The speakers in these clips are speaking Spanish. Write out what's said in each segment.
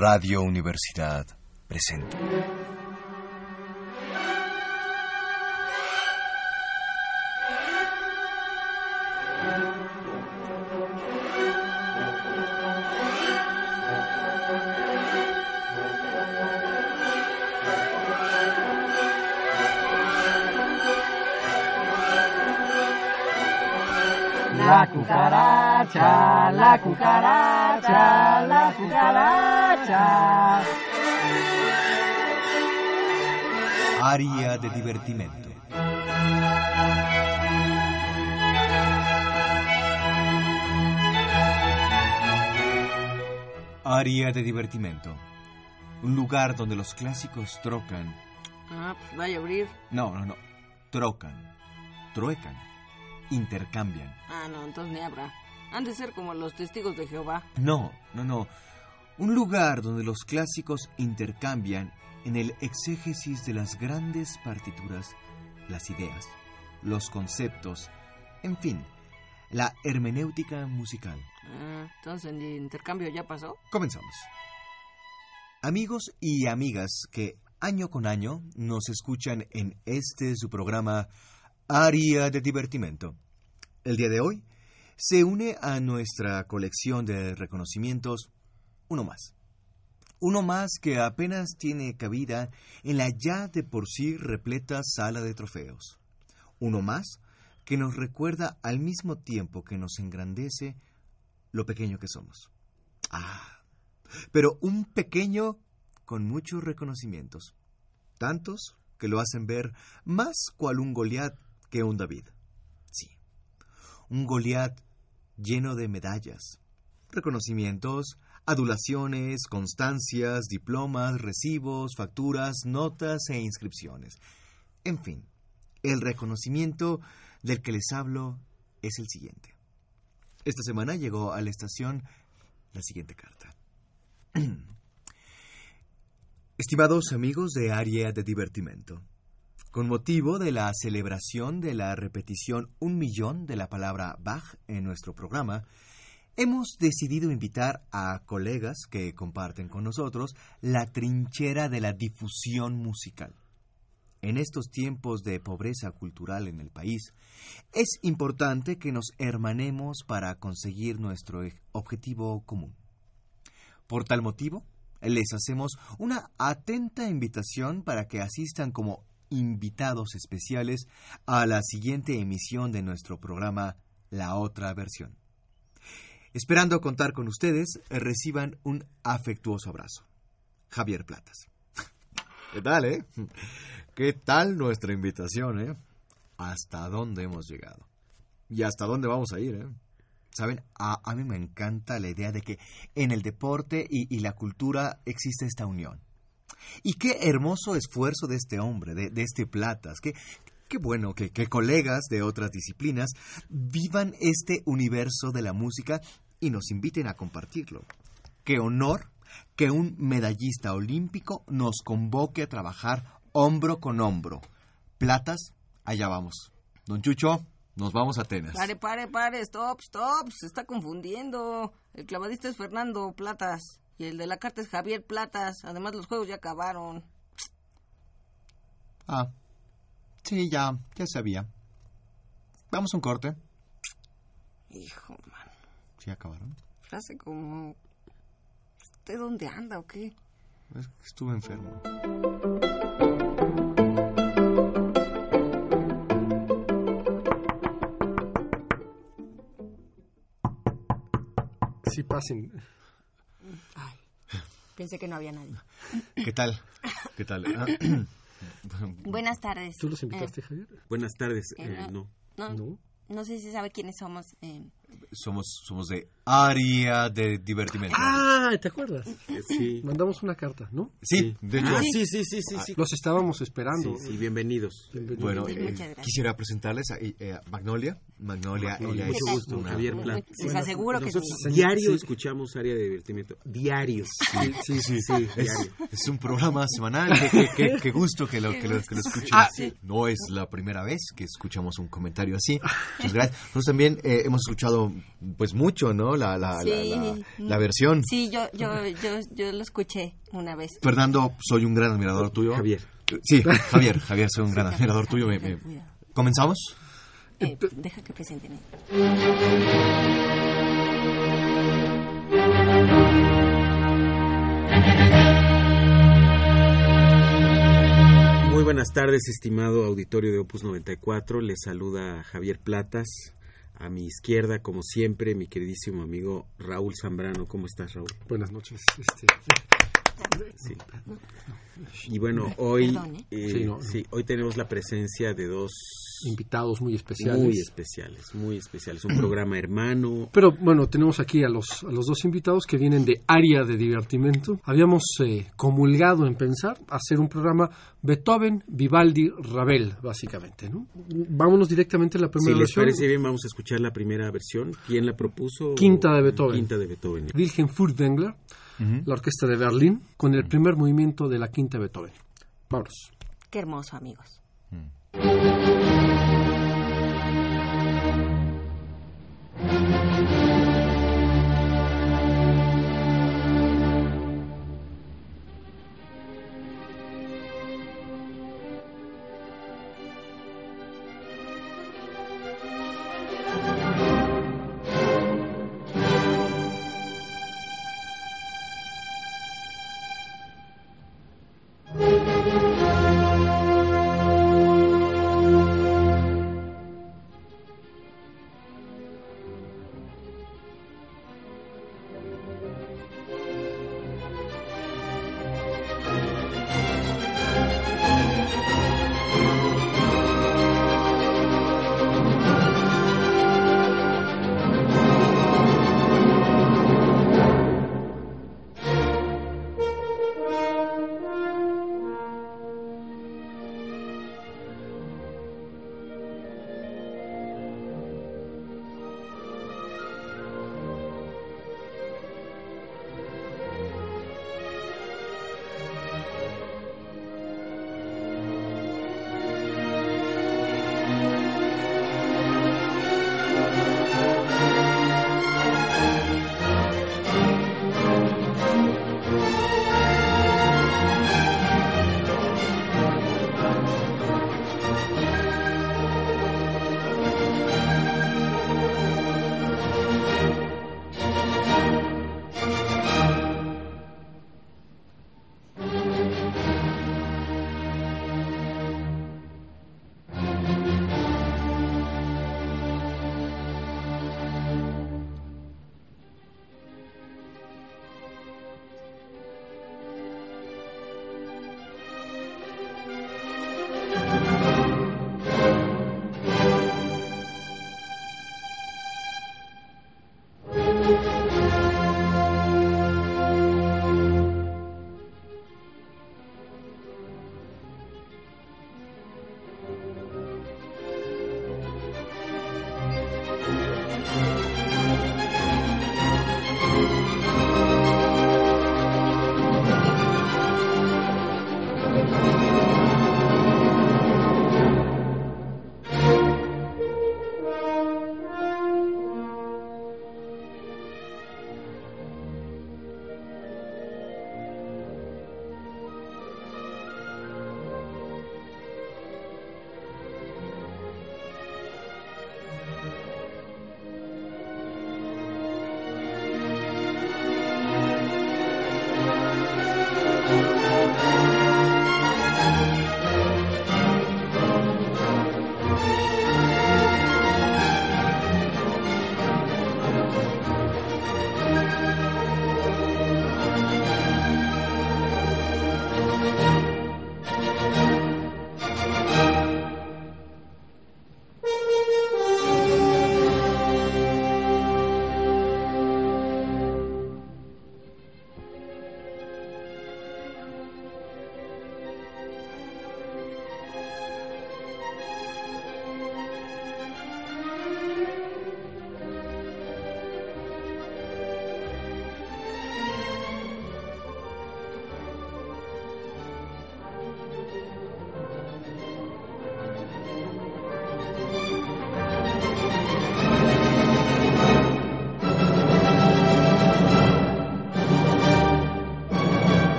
Radio Universidad presenta. La cucaracha, la cucaracha, la cucaracha. Área de divertimento. Área de divertimento. Un lugar donde los clásicos trocan. Ah, pues vaya a abrir. No, no, no. Trocan. Truecan. Intercambian. Ah, no, entonces ni habrá. Han de ser como los testigos de Jehová. No, no, no. Un lugar donde los clásicos intercambian en el exégesis de las grandes partituras, las ideas, los conceptos, en fin, la hermenéutica musical. Ah, entonces el intercambio ya pasó. Comenzamos. Amigos y amigas que año con año nos escuchan en este su programa Área de Divertimento. El día de hoy se une a nuestra colección de reconocimientos uno más. Uno más que apenas tiene cabida en la ya de por sí repleta sala de trofeos. Uno más que nos recuerda al mismo tiempo que nos engrandece lo pequeño que somos. Ah, pero un pequeño con muchos reconocimientos. Tantos que lo hacen ver más cual un Goliat que un David. Sí, un Goliat lleno de medallas, reconocimientos, adulaciones, constancias, diplomas, recibos, facturas, notas e inscripciones. En fin, el reconocimiento del que les hablo es el siguiente. Esta semana llegó a la estación la siguiente carta. Estimados amigos de Área de Divertimento, con motivo de la celebración de la repetición un millón de la palabra Bach en nuestro programa, hemos decidido invitar a colegas que comparten con nosotros la trinchera de la difusión musical. En estos tiempos de pobreza cultural en el país, es importante que nos hermanemos para conseguir nuestro objetivo común. Por tal motivo, les hacemos una atenta invitación para que asistan como invitados especiales a la siguiente emisión de nuestro programa La Otra Versión. Esperando contar con ustedes, reciban un afectuoso abrazo. Javier Platas. ¿Qué tal, eh? ¿Qué tal nuestra invitación, eh? ¿Hasta dónde hemos llegado? ¿Y hasta dónde vamos a ir, eh? Saben, a, a mí me encanta la idea de que en el deporte y, y la cultura existe esta unión. Y qué hermoso esfuerzo de este hombre, de, de este Platas. Qué, qué bueno que, que, colegas de otras disciplinas vivan este universo de la música y nos inviten a compartirlo. Qué honor que un medallista olímpico nos convoque a trabajar hombro con hombro. Platas, allá vamos. Don Chucho, nos vamos a Atenas. Pare, pare, pare, stop, stop, se está confundiendo. El clavadista es Fernando Platas y el de la carta es Javier Platas. Además, los juegos ya acabaron. Ah, sí, ya, ya sabía. Vamos a un corte. Hijo, man. ¿Sí acabaron? Frase como... ¿Usted dónde anda o qué? Es que estuve enfermo. Sí, pasen. Ay, pensé que no había nadie. ¿Qué tal? ¿Qué tal? Ah, Buenas tardes. ¿Tú los invitaste, Javier? Buenas tardes. Eh, Eh, no. No, No. no sé si sabe quiénes somos. eh, somos, somos de área de divertimento. Ah, ¿te acuerdas? Sí. Mandamos una carta, ¿no? sí, de hecho. Ah, sí, sí, sí, sí, sí. Los estábamos esperando. Sí, sí, bienvenidos. Bienvenidos. Bueno, Sí, eh, muchas gracias. quisiera presentarles a, eh, Magnolia. Magnolia, Magnolia, ella es mucho gusto, una- Javier Plat. Les aseguro que Nosotros sí. diario Sí. escuchamos área de divertimiento. Diario. Sí, sí, sí, Sí, Es, es un programa semanal. Qué gusto que lo, que lo, que lo escuchen. Ah, No es la primera vez que escuchamos un comentario así. Muchas gracias. Nosotros también eh, hemos escuchado pues mucho, ¿no? La, la, la- Sí. la- la versión. Sí, yo, yo, yo, yo lo escuché una vez. Fernando, soy un gran admirador tuyo. Javier. Sí, Javier, Javier, soy un gran admirador tuyo. Me-. ¿Comenzamos? Eh, deja que presenten. Muy buenas tardes, estimado auditorio de Opus 94. Les saluda Javier Platas. A mi izquierda, como siempre, mi queridísimo amigo Raúl Zambrano. ¿Cómo estás, Raúl? Buenas noches. Este, Sí. Y bueno, hoy, Perdón, ¿eh? eh, Sí, no. sí, hoy tenemos la presencia de dos invitados muy especiales. muy especiales, muy especiales. Un programa hermano. Pero bueno, tenemos aquí a los, a los dos invitados que vienen de área de divertimento. Habíamos eh, comulgado en pensar hacer un programa Beethoven, Vivaldi, Ravel, básicamente. ¿no? Vámonos directamente a la Si primera les versión. parece bien, vamos a escuchar la primera versión. ¿Quién la propuso? Quinta de Beethoven. Quinta de Beethoven. Wilhelm Furtwängler, la orquesta de Berlín, con el primer movimiento de la quinta Beethoven. Vámonos. Qué hermoso, amigos. Thank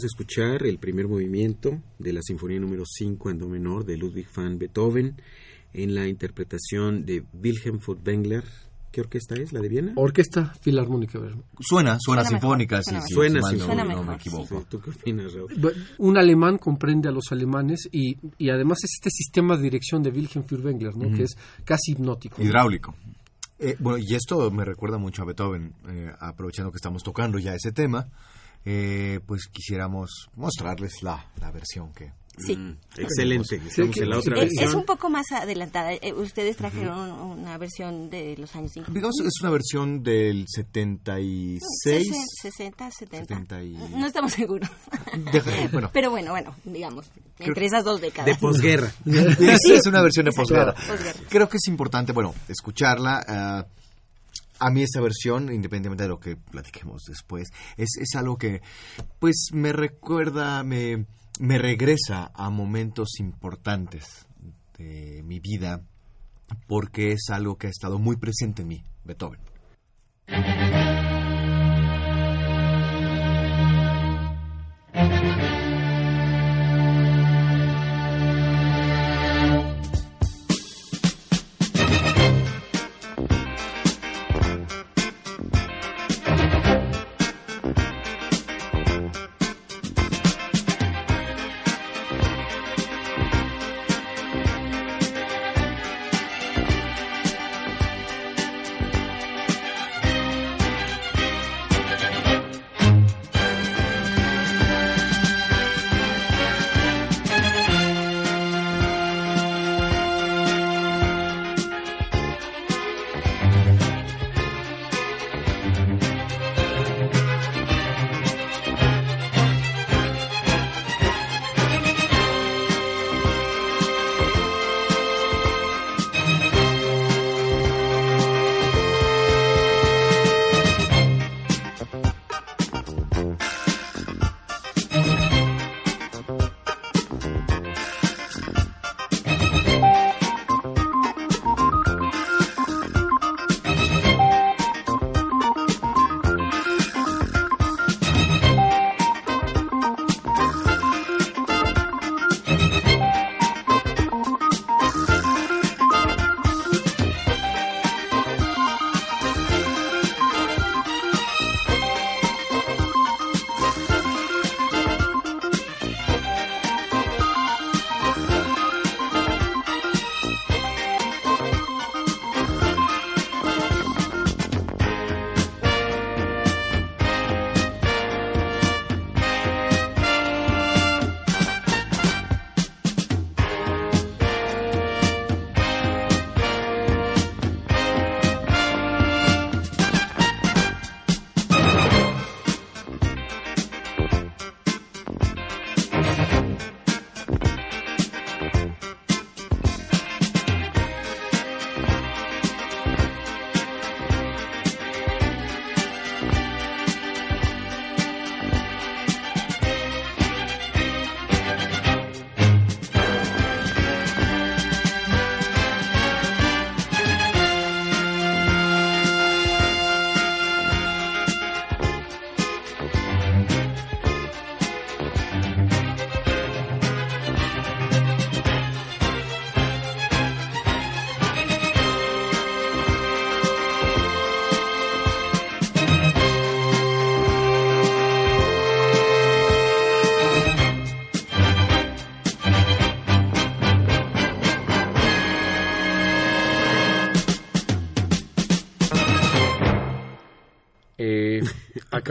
acabamos de escuchar el primer movimiento de la Sinfonía número 5 en Do menor de Ludwig van Beethoven en la interpretación de Wilhelm Furtwängler. ¿Qué orquesta es? ¿La de Viena? Orquesta Filarmónica. Suena, suena, Suena sinfónica, mejor, sí, suena no- sinfónica. no, me equivoco. Sí, ¿Tú qué opinas, Raúl? Un alemán comprende a los alemanes y, y además es este sistema de dirección de Wilhelm Furtwängler, ¿no? que es casi hipnótico. Hidráulico. Eh, bueno, y esto me recuerda mucho a Beethoven, eh, aprovechando que estamos tocando ya ese tema, eh, pues quisiéramos mostrarles la, la versión que... Sí. Mm, excelente. Estamos en la otra sí, Es, es versión. un poco más adelantada. Eh, ustedes trajeron una versión de los años 50. Digamos, es una versión del 76. 60, 70. 70 y- No estamos seguros. Deja- bueno, Pero bueno, bueno, digamos, entre esas dos décadas. De posguerra. es, es una versión de posguerra. Creo que es importante, bueno, escucharla. ah, a mí esta versión, independientemente de lo que platiquemos después, es, es algo que, pues, me recuerda, me, me regresa a momentos importantes de mi vida, porque es algo que ha estado muy presente en mí, Beethoven.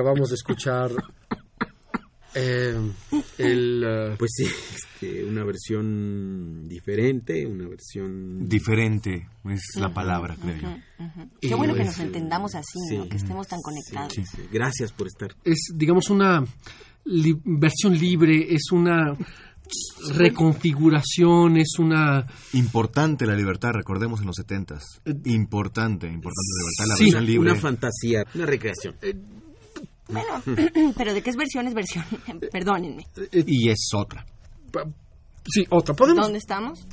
Acabamos de escuchar eh, el... eh, Pues sí, este, una versión diferente, una versión... Diferente es la palabra, creo yo. Qué bueno que Y, nos pues, entendamos así, que estemos tan conectados. Sí, sí. Gracias por estar. es, digamos, una li- versión libre, es una reconfiguración, es una... Importante la libertad, recordemos en los setentas. Importante, importante la libertad, la Sí, versión libre. Una fantasía, una recreación. Bueno, pero de qué es versión es versión. Perdónenme. Y es otra. Sí, otra. Podemos... ¿Dónde estamos?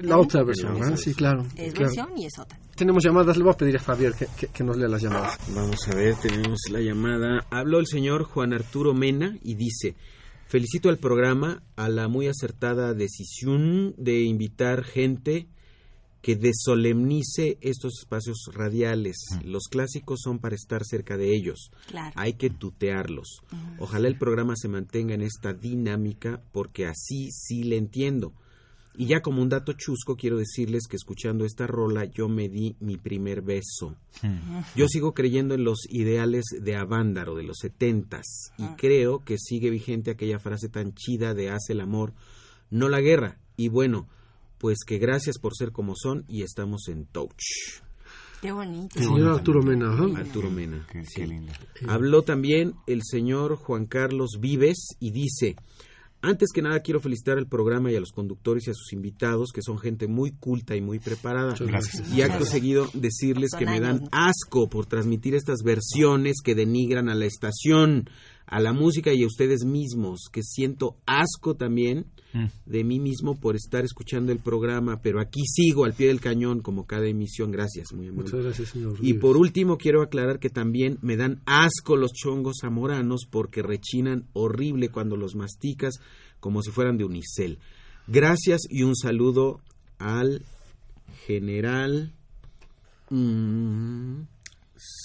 La otra versión, ¿verdad? Sí, claro. Es claro. versión y es otra. Tenemos llamadas, le voy a pedir a Javier que, que- que nos lea las llamadas. Vamos a ver, tenemos la llamada. Habló el señor Juan Arturo Mena y dice, felicito al programa a la muy acertada decisión de invitar gente que desolemnice estos espacios radiales. Los clásicos son para estar cerca de ellos. Claro. Hay que tutearlos. Ojalá el programa se mantenga en esta dinámica porque así sí le entiendo. Y ya como un dato chusco, quiero decirles que escuchando esta rola yo me di mi primer beso. Yo sigo creyendo en los ideales de Avándaro de los setentas y creo que sigue vigente aquella frase tan chida de hace el amor, no la guerra. Y bueno, pues que gracias por ser como son y estamos en touch. Qué bonito. Señor Arturo Mena. Arturo Mena. Qué, sí. qué lindo. Habló también el señor Juan Carlos Vives y dice, antes que nada quiero felicitar al programa y a los conductores y a sus invitados, que son gente muy culta y muy preparada. Gracias. Y acto seguido decirles que me dan asco por transmitir estas versiones que denigran a la estación, a la música y a ustedes mismos, que siento asco también de mí mismo por estar escuchando el programa, pero aquí sigo al pie del cañón como cada emisión. Gracias, muy amable. Muchas gracias, señor. Y por último quiero aclarar que también me dan asco los chongos zamoranos porque rechinan horrible cuando los masticas como si fueran de unicel. Gracias y un saludo al general mm,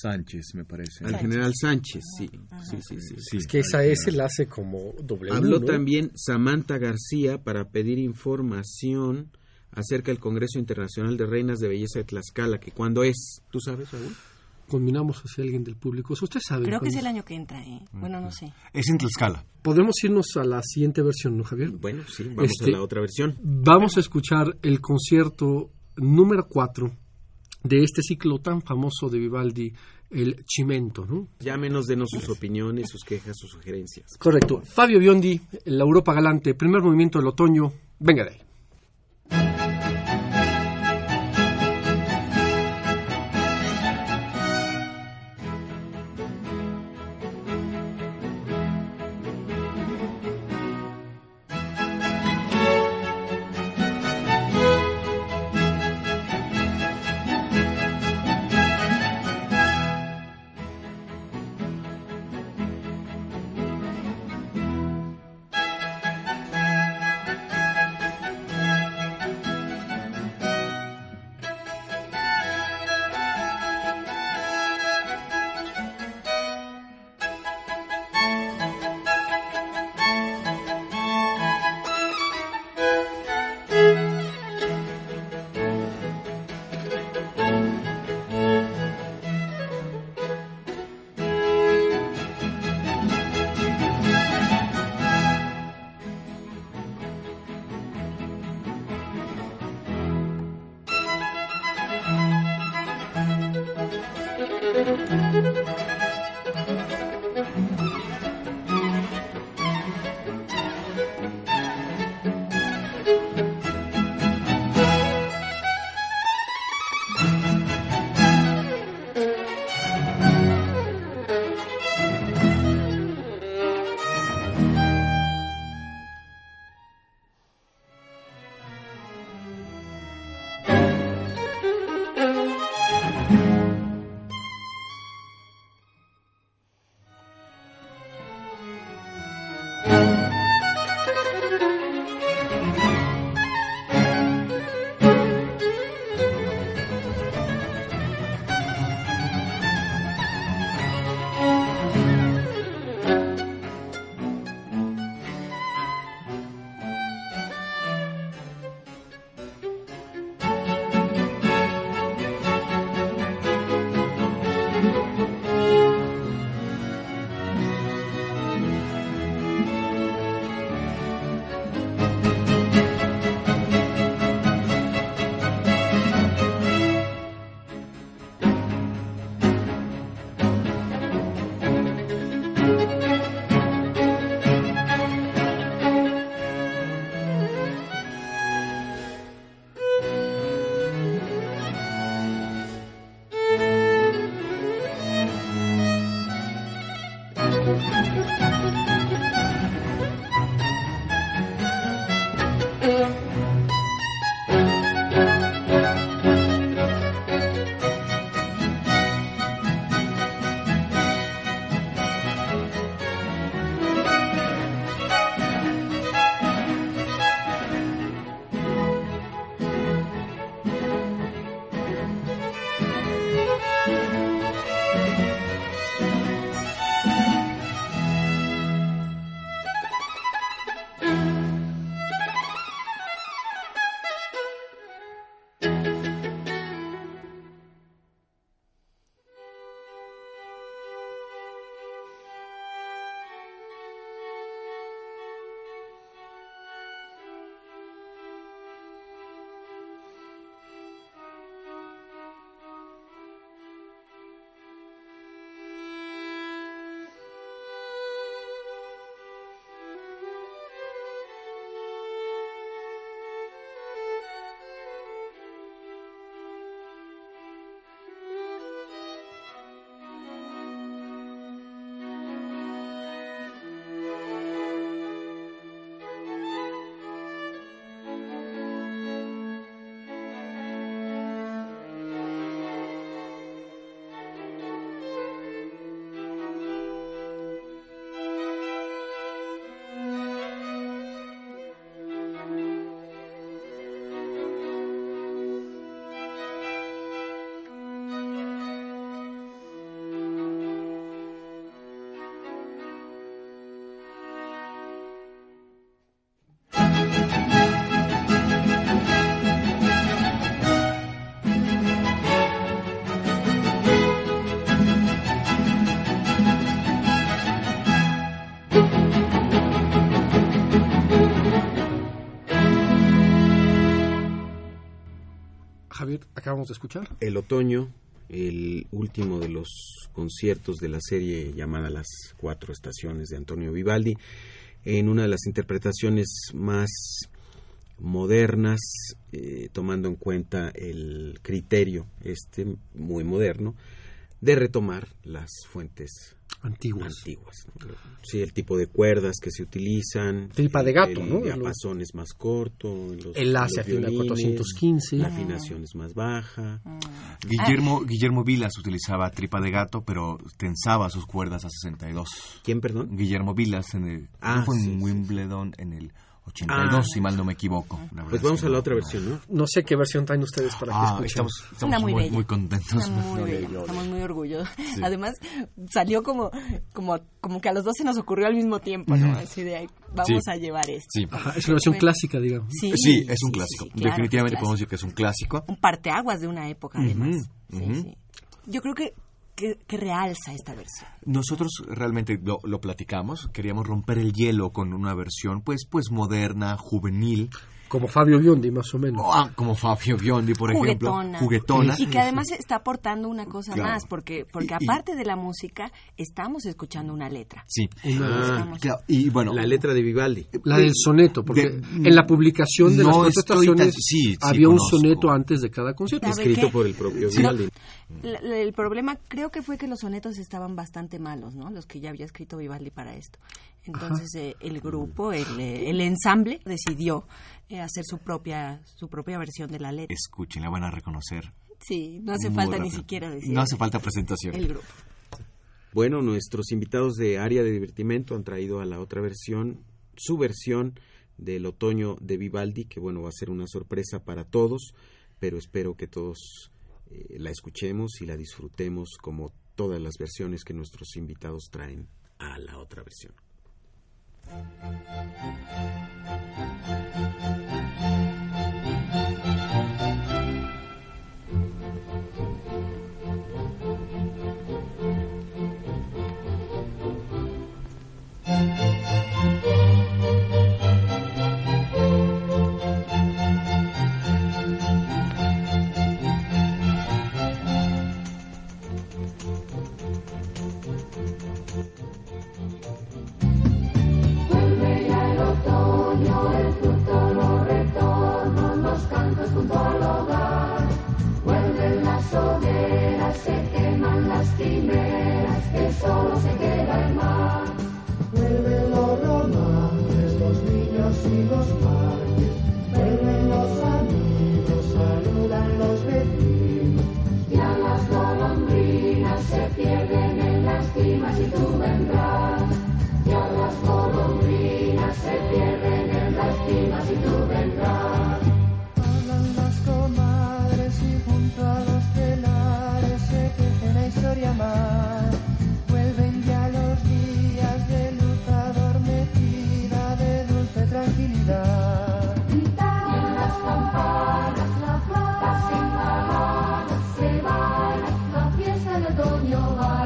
Sánchez, me parece. al general Sánchez, sí, sí, sí, sí. Sí, Es que esa S la hace como doble. Habló también Samantha García para pedir información acerca del Congreso Internacional de Reinas de Belleza de Tlaxcala, que cuándo es, ¿tú sabes, Raúl? Combinamos hacia alguien del público. Usted sabe. Creo que es cuándo- el año que entra, ¿eh? Bueno, no sé. Es en Tlaxcala. Podemos irnos a la siguiente versión, ¿no, Javier? Bueno, sí, vamos Este- a la otra versión. Vamos a escuchar el concierto número 4 de este ciclo tan famoso de Vivaldi, el Chimento, ¿no? Llámenos, denos sus opiniones, sus quejas, sus sugerencias. Correcto. Fabio Biondi, la Europa Galante, primer movimiento del otoño. Venga de ahí. El otoño, el último de los conciertos de la serie llamada Las Cuatro Estaciones de Antonio Vivaldi, en una de las interpretaciones más modernas, eh, tomando en cuenta el criterio este muy moderno de retomar las fuentes Antiguas. antiguas. Sí, el tipo de cuerdas que se utilizan. Tripa de gato, el ¿no? diapasón es más corto. los- El a violines, 415. La afinación es más baja. Guillermo, Guillermo Vilas utilizaba tripa de gato, pero tensaba sus cuerdas a 62. ¿Quién, perdón? Guillermo Vilas en el, Ah, fue en sí, Wimbledon en el 82, Ah. si mal no me equivoco. Pues es vamos a la otra versión, ¿no? No sé qué versión traen ustedes para que Ah, escuchen. estamos, estamos Una muy muy, bella. muy contentos. Muy bella, estamos muy orgullosos. Además, salió como, como, como que a los dos se nos ocurrió al mismo tiempo, ¿no? Así de, "Ay, vamos Sí. a llevar esto. Sí. Ajá, es una versión Bueno. clásica, digamos. Sí, Sí, es un sí, clásico. claro, Definitivamente un podemos decir que es un clásico. un parteaguas de una época, además. Yo creo que, que, que realza esta versión. Nosotros realmente lo, lo platicamos, queríamos romper el hielo con una versión pues pues moderna, juvenil, Como Fabio Biondi, más o menos. Ah, como Fabio Biondi, por ejemplo, Juguetona. Y que además está aportando una cosa Claro. más, porque, porque Y- y- aparte de la música, estamos escuchando una letra. Sí. Una- Estamos- Claro, y bueno, La letra de Vivaldi. La del soneto, porque De- en la publicación de no las estoy sí, sí, había un soneto antes de cada concierto. ¿Sabe Escrito qué? por el propio Sí. Vivaldi. La- la- el problema creo que fue que los sonetos estaban bastante malos, ¿no? Los que ya había escrito Vivaldi para esto. Entonces eh, el grupo, el, eh, el ensamble decidió eh, hacer su propia su propia versión de la letra. escuchen, la van a reconocer. Sí, no hace falta ni rápido. siquiera decir. No hace falta presentación. el grupo. Bueno, nuestros invitados de área de divertimento han traído a la otra versión, su versión del otoño de Vivaldi, que bueno, va a ser una sorpresa para todos, pero espero que todos eh, la escuchemos y la disfrutemos como todas las versiones que nuestros invitados traen a la otra versión. souls 都有啊。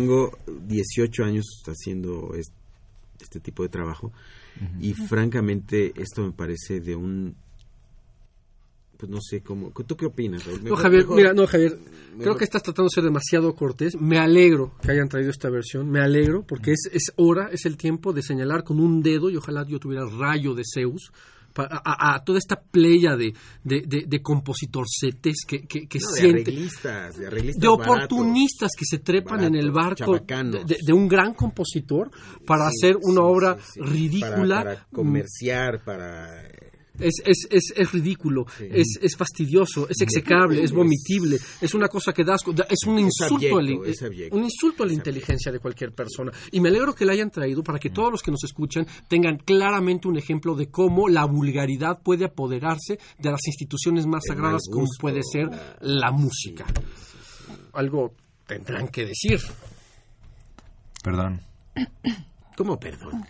Tengo 18 años haciendo es- este tipo de trabajo y francamente esto me parece de un pues no sé cómo ¿tú qué opinas? Raúl? No, Javier, mejor- mira, no, Javier, creo que estás tratando de ser demasiado cortés. Me alegro que hayan traído esta versión, me alegro, porque es, es hora, es el tiempo de señalar con un dedo, y ojalá yo tuviera rayo de Zeus, a, a- toda esta playa de, de, de, de compositorcetes que, que, que No, de sienten. arreglistas, de arreglistas de baratos. oportunistas que se trepan en el baratos, barco de, de un gran compositor para Sí, hacer una sí, obra sí. ridícula. para, para comerciar, para Es, es, es, es ridículo, Sí. es, es fastidioso, es execrable, es vomitible, es una cosa que da asco, es un insulto, a la- abyecto, es abyecto. un insulto a la inteligencia de cualquier persona. Y me alegro que la hayan traído para que todos los que nos escuchan tengan claramente un ejemplo de cómo la vulgaridad puede apoderarse de las instituciones más sagradas como puede ser la música. Algo tendrán que decir. Perdón. ¿Cómo perdón?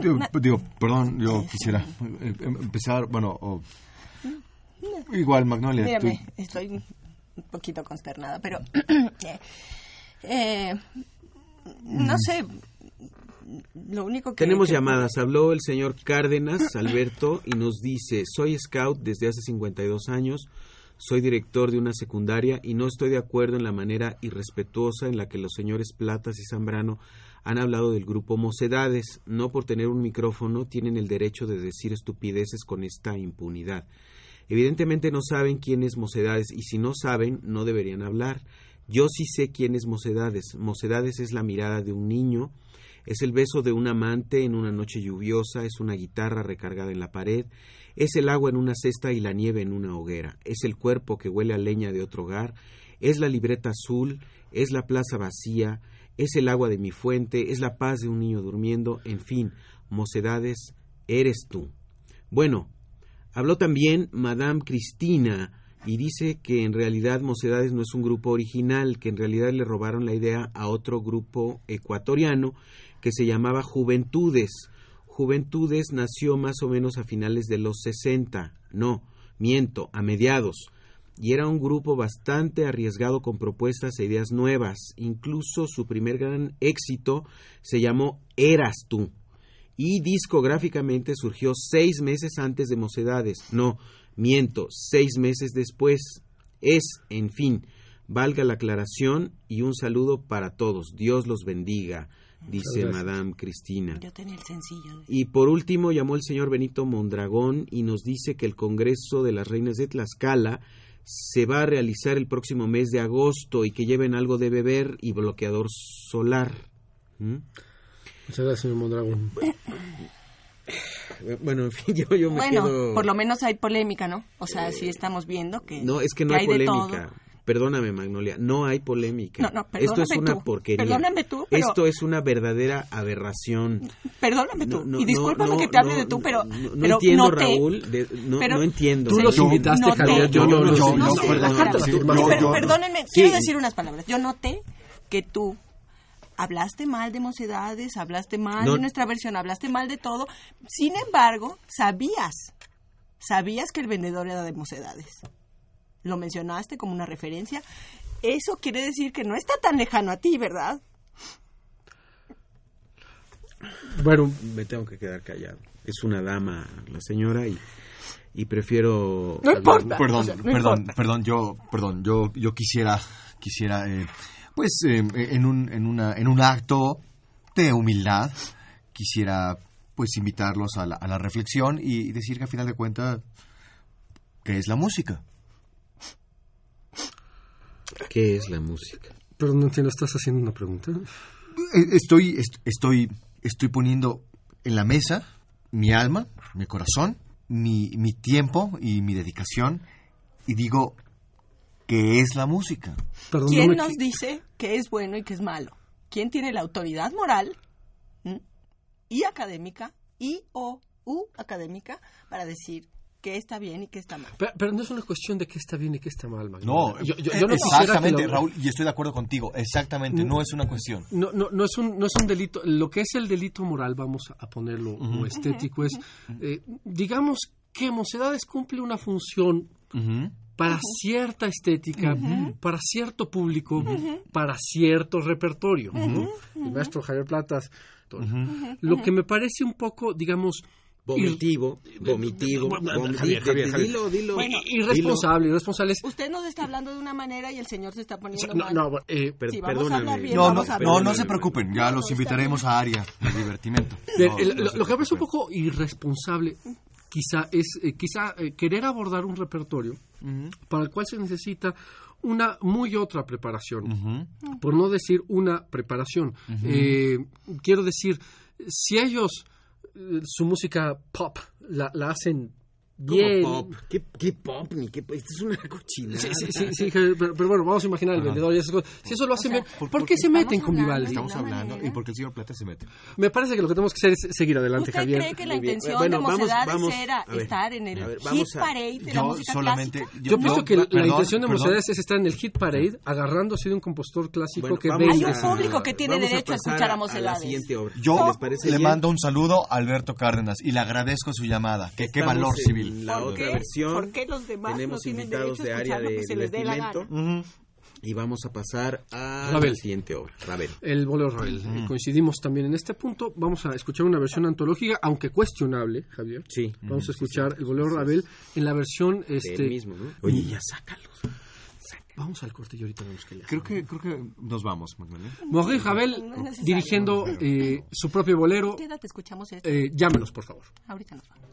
Digo, digo, perdón, yo quisiera eh, em- empezar, bueno, o- igual, Magnolia. tú- Mírame, estoy un poquito consternada, pero eh, eh, no sé. Lo único que Tenemos que- llamadas. Habló el señor Cárdenas, Alberto, y nos dice, soy scout desde hace 52 años, soy director de una secundaria y no estoy de acuerdo en la manera irrespetuosa en la que los señores Platas y Zambrano han hablado del grupo Mocedades. No por tener un micrófono tienen el derecho de decir estupideces con esta impunidad. Evidentemente no saben quién es Mocedades y si no saben no deberían hablar. Yo sí sé quién es Mocedades. Mocedades es la mirada de un niño, es el beso de un amante en una noche lluviosa, es una guitarra recargada en la pared, es el agua en una cesta y la nieve en una hoguera, es el cuerpo que huele a leña de otro hogar, es la libreta azul, es la plaza vacía, es el agua de mi fuente, es la paz de un niño durmiendo, en fin, mocedades, eres tú. Bueno, habló también Madame Cristina y dice que en realidad Mocedades no es un grupo original, que en realidad le robaron la idea a otro grupo ecuatoriano que se llamaba Juventudes. Juventudes nació más o menos a finales de los 60, no, miento, a mediados, y era un grupo bastante arriesgado con propuestas e ideas nuevas. Incluso su primer gran éxito se llamó Eras tú, y discográficamente surgió seis meses antes de Mocedades. No, miento, seis meses después. Es, en fin, valga la aclaración y un saludo para todos. Dios los bendiga, dice. Madame Cristina. Yo tenía el sencillo. de- Y por último llamó el señor Benito Mondragón y nos dice que el Congreso de las Reinas de Tlaxcala se va a realizar el próximo mes de agosto y que lleven algo de beber y bloqueador solar. ¿Mm? Muchas gracias, señor Mondragón. Eh, Bueno, en fin, yo, yo me Bueno, quedo... por lo menos hay polémica, ¿no? O sea, sí estamos viendo que. No, es que no que hay de polémica. Perdóname, Magnolia, no hay polémica. No, no, Esto es una tú, porquería. perdóname tú, pero- Esto es una verdadera aberración. Perdóname tú. No, no, y discúlpame no, que te hable no, de tú, pero. No, no pero entiendo, noté- Raúl, de- no, pero- no entiendo. Tú los Yo- invitaste, noté- Javier, yo no los invité. perdónenme, quiero decir unas palabras. Yo noté que tú hablaste mal de mocedades, hablaste mal No. de nuestra versión, hablaste mal de todo. Sin embargo, sabías, sabías que el vendedor era de mocedades. Lo mencionaste como una referencia. Eso quiere decir que no está tan lejano a ti, ¿verdad? Bueno, Me tengo que quedar callado. Es una dama la señora y, y prefiero... No importa. Perdón, o sea, no perdón, importa. perdón, yo, perdón, yo, yo quisiera, quisiera, eh, pues, eh, en un, en una, en un acto de humildad, quisiera, pues, invitarlos a la, a la reflexión y decir que a final de cuentas, ¿qué es la música? ¿Qué es la música? pero no entiendo, ¿estás haciendo una pregunta? Eh, Estoy, est- estoy, estoy poniendo en la mesa mi alma, mi corazón, mi, mi tiempo y mi dedicación y digo, ¿qué es la música? Perdón, ¿Quién no me nos dice qué es bueno y qué es malo? ¿Quién tiene la autoridad moral ¿m? y académica y o u académica para decir qué está bien y qué está mal? Pero, pero no es una cuestión de qué está bien y qué está mal, Magdalena. No, yo, yo- yo no exactamente, lo- Raúl, y estoy de acuerdo contigo, exactamente, no es una cuestión. No, no, no, es un, no es un delito. Lo que es el delito moral, vamos a ponerlo o estético, es, eh, digamos que Mocedades cumple una función para cierta estética, para cierto público, para cierto repertorio. ¿no? El maestro Javier Platas. Lo que me parece un poco, digamos, Vomitivo, vomitivo, vomitivo. Javier, Javier, Javier. Dilo, dilo. Bueno, irresponsable, irresponsable. es- Usted nos está hablando de una manera y el señor se está poniendo no, mal. no, eh, Per- Sí, vamos a hablar perdóname. bien, No, se preocupen, ya los invitaremos a Aria de divertimento. Lo, que me parece un poco irresponsable quizá es eh, quizá eh, querer abordar un repertorio para el cual se necesita una muy otra preparación, por no decir una preparación. Eh, quiero decir, si ellos su música pop la, la hacen ¿Cómo bien. pop? ¿Qué, qué pop? Ni qué, esto es una cochinada. Sí, sí, sí, sí, pero, pero bueno, vamos a imaginar el vendedor y esas cosas. Si eso lo hacen bien, ¿por, qué se meten con Vivaldi? Estamos hablando y porque el señor Plata se mete. Me parece que lo que tenemos que hacer es seguir adelante, ¿Usted Javier. cree que la intención Bueno, de vamos- Mocedades vamos, era ver, estar en el ver, hit a- parade de la Yo música solamente... clásica? Yo pienso que la intención de. Mocedades es estar en el hit parade, agarrando así de un compositor clásico Bueno, que vamos Hay venga. un público que tiene derecho a escuchar a la Mocedades. siguiente obra. Yo ¿Les parece le mando un saludo a Alberto Cárdenas y le agradezco su llamada. Que qué valor en. La ¿Por otra qué? versión. ¿Por qué los demás no Tenemos tienen invitados de área de divertimento. Y vamos a pasar a Ravel. la siguiente obra. Ravel. El bolero Ravel. Eh, Coincidimos también en este punto. Vamos a escuchar una versión antológica, aunque cuestionable, Javier. Sí. Vamos a escuchar el bolero Ravel en la versión este. El mismo, ¿no? Oye, ya sácalo. Vamos al corte y ahorita vemos que ya. Creo que, creo que nos vamos, Magdalena. Maurice Ravel No dirigiendo eh, su propio bolero. Quédate, escuchamos esto. Eh, llámenos, por favor. Ahorita nos vamos.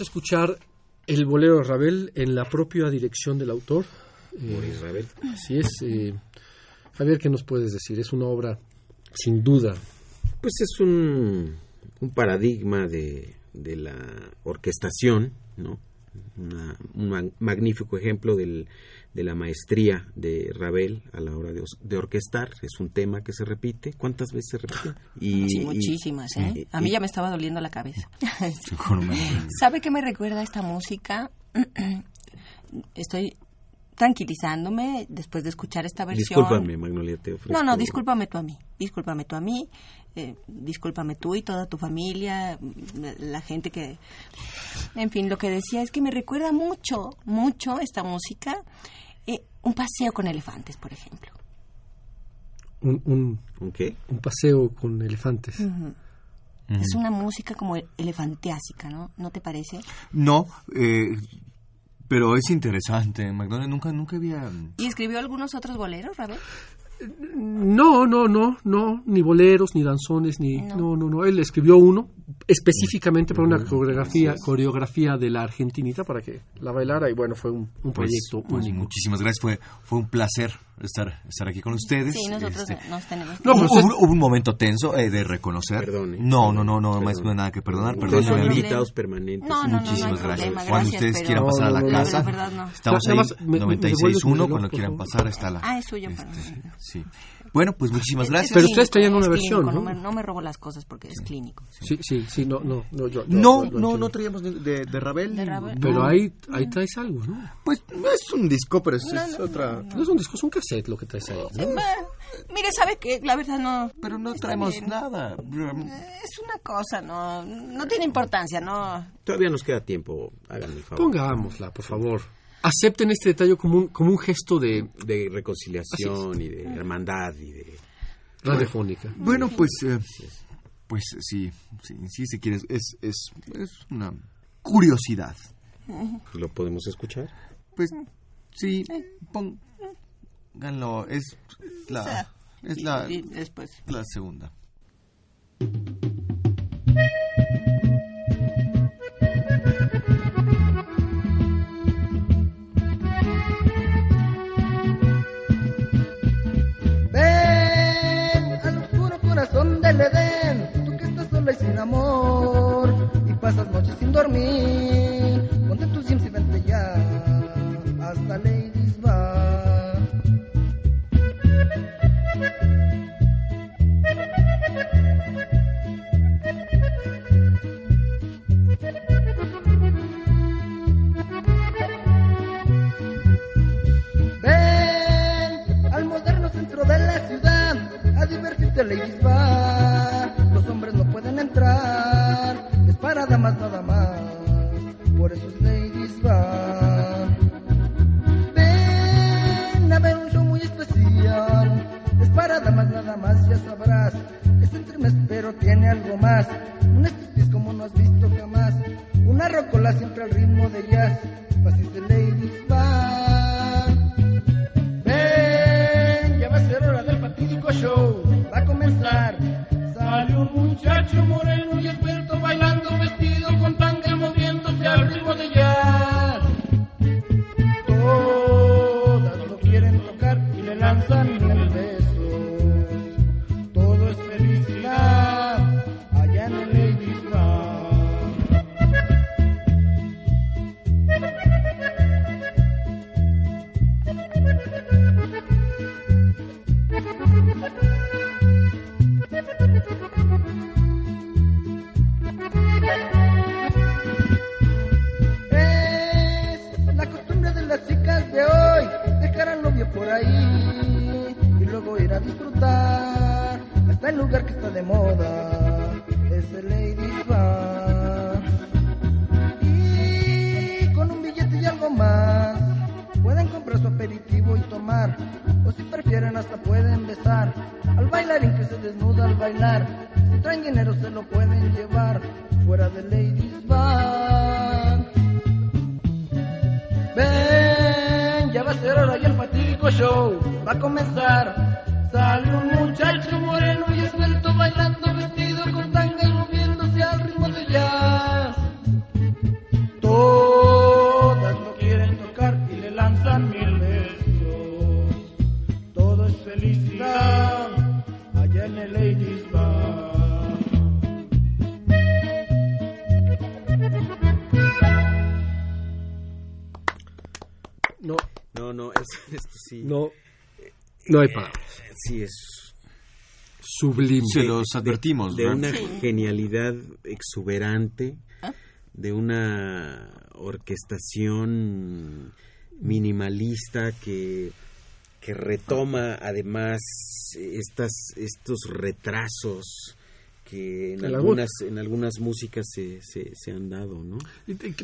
Vamos a escuchar el bolero de Ravel en la propia dirección del autor. Eh, Ravel. Así es. eh, Javier, ¿qué nos puedes decir? Es una obra, sin duda, Pues es un, un paradigma de, de la orquestación, ¿no? Una- un ma- magnífico ejemplo del- de la maestría de Ravel a la hora de, orquestar. Es un tema que se repite. ¿Cuántas veces se repite? Y, Sí, y- muchísimas, ¿eh? y- A mí y- ya me estaba doliendo la cabeza. ¿Sabe qué me recuerda esta música? Estoy tranquilizándome después de escuchar esta versión. Discúlpame, Magnolia, te ofrezco... No, no, discúlpame tú a mí. Discúlpame tú a mí. Eh, discúlpame tú y toda tu familia, mm, la gente que... En fin, lo que decía es que me recuerda mucho, mucho esta música. eh, un paseo con elefantes, por ejemplo. un, un, ¿Un qué? un paseo con elefantes. Es una música como elefanteásica, ¿no? ¿No te parece? No, eh, pero es interesante. McDonald nunca, nunca había... ¿Y escribió algunos otros boleros, Rabel? No, no, no, no, ni boleros, ni danzones, ni... No, no, no. Él escribió uno específicamente para una coreografía, coreografía de la argentinita para que la bailara y bueno, fue un, un Pues, proyecto pues, único. muchísimas gracias. Fue, fue un placer estar, estar aquí con ustedes. Sí, nosotros Este, nos tenemos que... No, pero hubo, hubo un momento tenso eh, de reconocer. Perdone. No, no, no, no, Perdone. más no hay nada que perdonar. Perdóneme son invitados permanentes. No, no, no, no Muchísimas gracias. problema, Cuando gracias, ustedes pero- quieran No, pasar a la no, no, casa, verdad no. estamos ahí, más, me- me devuelves 96.1, mi reloj, cuando quieran pasar, está la... Ah, es suyo, este, perdón. Sí. Bueno, pues muchísimas Es- gracias. Pero ustedes traían una versión, clínico, ¿no? me, no me robo las cosas porque es clínico. Sí, sí, sí, no, no, no, yo, yo- No, yo- no, no traíamos de, de, de Ravel. De Ravel. No. Pero ahí, ahí traes algo, ¿no? Pues no es un disco, pero es, es otra... No es un disco, es un cassette lo que traes ahí. ¿no? Eh, Mire, ¿sabe qué? La verdad no... Pero no traemos bien. nada. Es una cosa, no, no tiene importancia, no. Todavía nos queda tiempo. Háganme el favor. Pongámosla, por favor. Acepten este detalle como un, como un gesto de De reconciliación y de hermandad y de... radiofónica. Bueno, pues, eh, pues sí, sí, sí, si quieres, es, es, es una curiosidad. ¿Lo podemos escuchar? Pues sí, pónganlo, es la, es la, después... la segunda. Sin amor, y pasas noches sin dormir. Ponte tus jeans y vente ya hasta Ladies no hay palabras. Sí, es Sublime. Se los advertimos. de ¿verdad? una genialidad exuberante, ¿Ah? de una orquestación minimalista que, que retoma además estas, estos retrasos que en algunas, en algunas músicas se, se, se han dado, ¿no?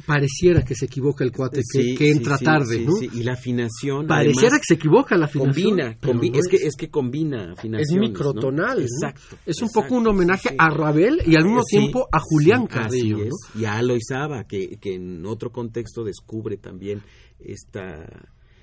Pareciera que se equivoca el cuate, que, Sí, que sí, entra sí, tarde, sí, ¿no? Y la afinación. Pareciera además, que se equivoca la afinación. combina, pero combi- no es, que, es que combina es afinaciones. microtonal. ¿no? ¿no? Exacto. Es un exacto, poco un homenaje a Ravel y al mismo tiempo a Julián Carrillo. ¿no? es. Y a Aloy Saba, que, que en otro contexto descubre también esta.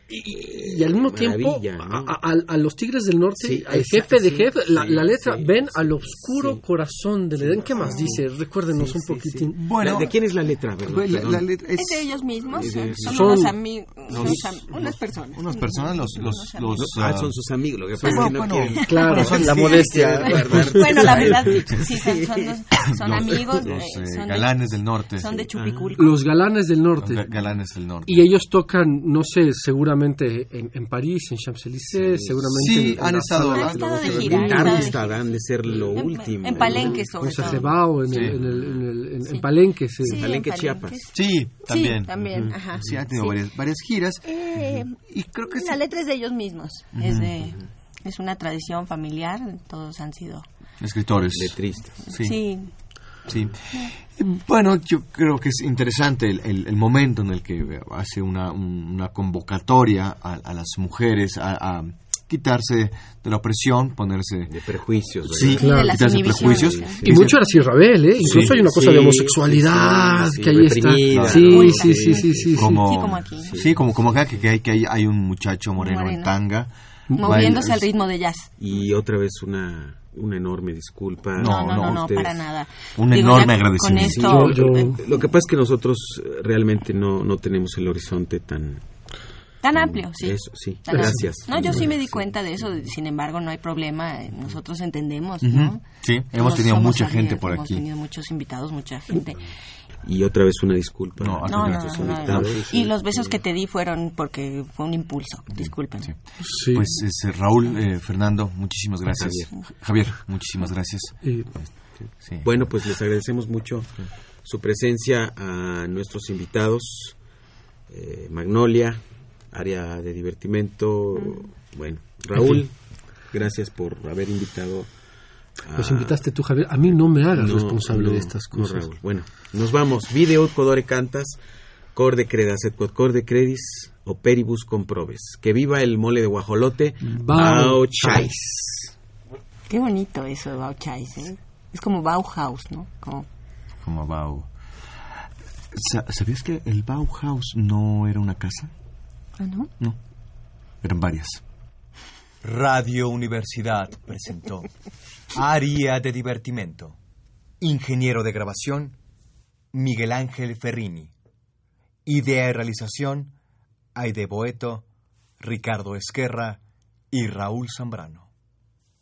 Y, y al mismo tiempo ¿no? a, a- a los Tigres del Norte, Sí, al jefe de sí, jefe, la, sí, la letra, sí, ven sí, al oscuro sí. corazón del Edén. ¿Qué más dice? Recuérdenos Sí, un poquitín. sí. Bueno, ¿De quién es la letra? la- la letra es- Es de ellos mismos, de- son, son unos amigos, los- unas personas. unas personas, los, los, los. Ah, ah, son sus amigos. Lo que pasa es que no bueno, quieren. Claro, son- la modestia. Bueno, la verdad, sí, sí, son, son, los- son los- amigos, los, eh, eh, son, galanes del norte. de, son de Ah. Chupiculco. Los galanes del norte. Ga- Galanes del norte. Y ellos tocan, no sé, seguramente en, en París, en Champs-Élysées, seguramente Sí, en, en han la estado- sala Han estado de gira, han Darmstadt han de ser lo En- último. En Palenque, sobre Con todo. En, Sí. el, en, el, en, el- en- en Sí. Palenque. sí. Sí, en Palenque. Chiapas. Sí, también. Sí, también, ajá. Sí, ha tenido Sí. varias, varias giras. Eh, Y creo que la sí. letra es de ellos mismos. Es de es una tradición familiar. Todos han sido. Escritores. Letristas. Sí. Sí. Sí. Bueno, yo creo que es interesante el, el- el momento en el que hace una, un- una convocatoria a, a las mujeres a, a quitarse de la opresión, ponerse... De prejuicios. ¿verdad? Sí, Claro. quitarse prejuicios. Y mucho era así Ravel, ¿eh? Incluso Sí, hay una cosa sí, de homosexualidad sí, sí, que ahí está. Sí, ¿no? sí, sí, Sí, sí, sí. sí. como, Sí, como aquí. Sí, como, como acá, que, que hay, que hay, hay un muchacho moreno, en Moreno. tanga. Moviéndose baila- al ritmo de jazz. Y otra vez una, una enorme disculpa. No, No, no, para nada. Un Digo, enorme ya agradecimiento. Con esto, Yo- yo- eh, Lo que pasa es que nosotros eh, realmente no, no tenemos el horizonte tan... tan amplio, sí. Eso, sí. Tan Gracias. amplio. No, yo sí me di cuenta de eso. Sin embargo, no hay problema. eh, Nosotros entendemos. Sí, hemos Todos tenido mucha gente por hemos aquí. tenido muchos invitados, mucha gente. Y otra vez una disculpa. No, No, no, nuestros no, no, no. invitados. Y los besos que te di fueron porque fue un impulso. Disculpen. Sí. Sí. Pues es, eh, Raúl, eh, Fernando, muchísimas gracias. Javier, muchísimas gracias. Y- Sí. Bueno, pues les agradecemos mucho su presencia a nuestros invitados, eh, Magnolia, área de divertimento. Bueno, Raúl, gracias por haber invitado. Los invitaste tú, Javier. A mí no me hagas No, responsable no, de estas no, cosas. Raúl. Bueno, nos vamos. Video codore cantas, cor de credas et quod cor de credis, operibus comprobes. Que viva el mole de guajolote. Bao Bao chais. Qué bonito eso de Bauchais, ¿eh? Es como Bauhaus, ¿no? Como... Como Bau. Sa- ¿Sabías que el Bauhaus no era una casa? ¿Ah, no? No, eran varias. Radio Universidad presentó Área de Divertimento. Ingeniero de grabación, Miguel Ángel Ferrini. Idea y realización, Aide Boeto, Ricardo Esquerra y Raúl Zambrano.